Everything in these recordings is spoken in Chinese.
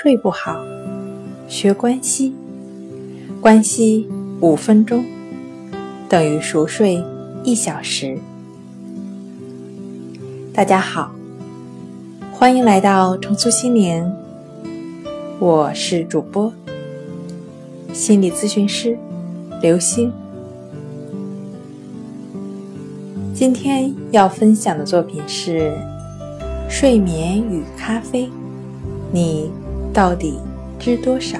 睡不好，学关息，关息五分钟等于熟睡一小时。大家好，欢迎来到重塑心灵，我是主播心理咨询师刘星。今天要分享的作品是《睡眠与咖啡》，你到底知多少？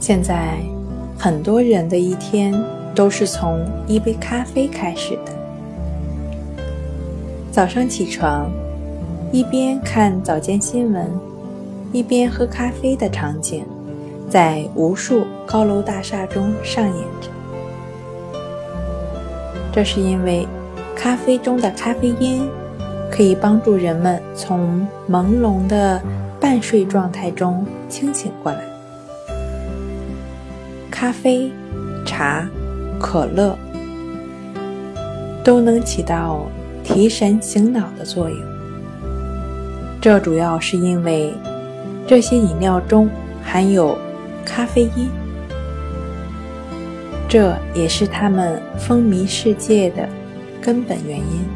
现在很多人的一天都是从一杯咖啡开始的。早上起床，一边看早间新闻，一边喝咖啡的场景。在无数高楼大厦中上演着。这是因为咖啡中的咖啡因可以帮助人们从朦胧的半睡状态中清醒过来。咖啡、茶、可乐都能起到提神醒脑的作用。这主要是因为这些饮料中含有。咖啡因，这也是它们风靡世界的根本原因，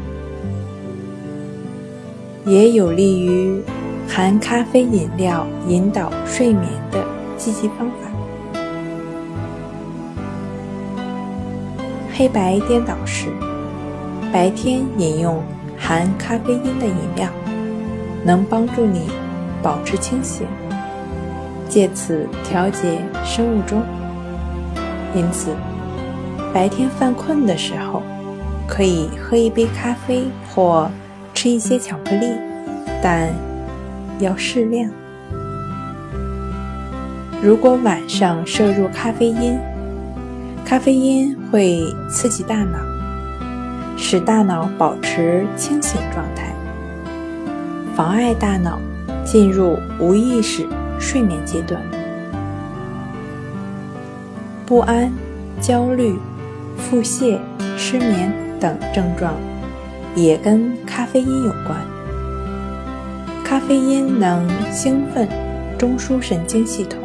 也有利于含咖啡饮料引导睡眠的积极方法。黑白颠倒时，白天饮用含咖啡因的饮料，能帮助你保持清醒。借此调节生物钟，因此白天犯困的时候，可以喝一杯咖啡或吃一些巧克力，但要适量。如果晚上摄入咖啡因，咖啡因会刺激大脑，使大脑保持清醒状态，妨碍大脑进入无意识。睡眠阶段，不安、焦虑、腹泻、失眠等症状也跟咖啡因有关。咖啡因能兴奋中枢神经系统，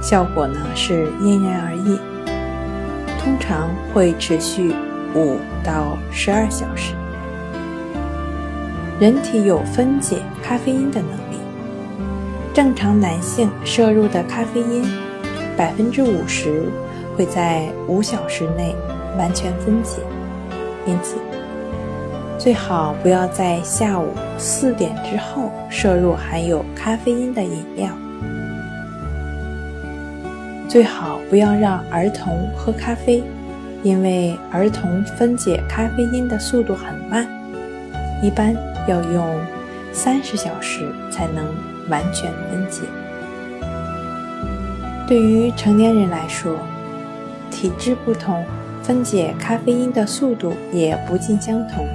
效果呢是因人而异，通常会持续五到十二小时。人体有分解咖啡因的能力。正常男性摄入的咖啡因，百分之五十会在五小时内完全分解，因此最好不要在下午四点之后摄入含有咖啡因的饮料。最好不要让儿童喝咖啡，因为儿童分解咖啡因的速度很慢，一般要用三十小时才能。完全分解。对于成年人来说，体质不同，分解咖啡因的速度也不尽相同。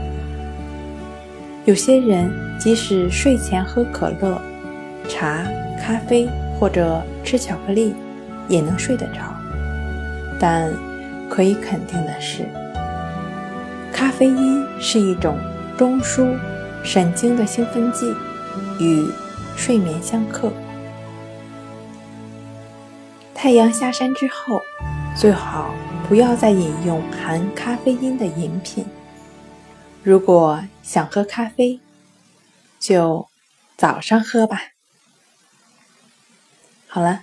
有些人即使睡前喝可乐、茶、咖啡或者吃巧克力，也能睡得着。但可以肯定的是，咖啡因是一种中枢神经的兴奋剂，与睡眠相克。太阳下山之后，最好不要再饮用含咖啡因的饮品。如果想喝咖啡，就早上喝吧。好了，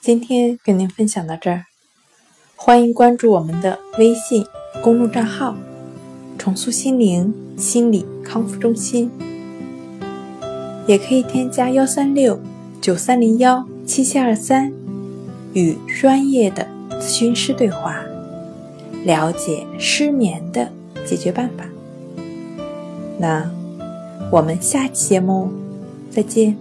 今天跟您分享到这儿，欢迎关注我们的微信公众账号“重塑心灵心理康复中心”。也可以添加幺三六九三零幺七七二三，与专业的咨询师对话，了解失眠的解决办法。那我们下期节目再见。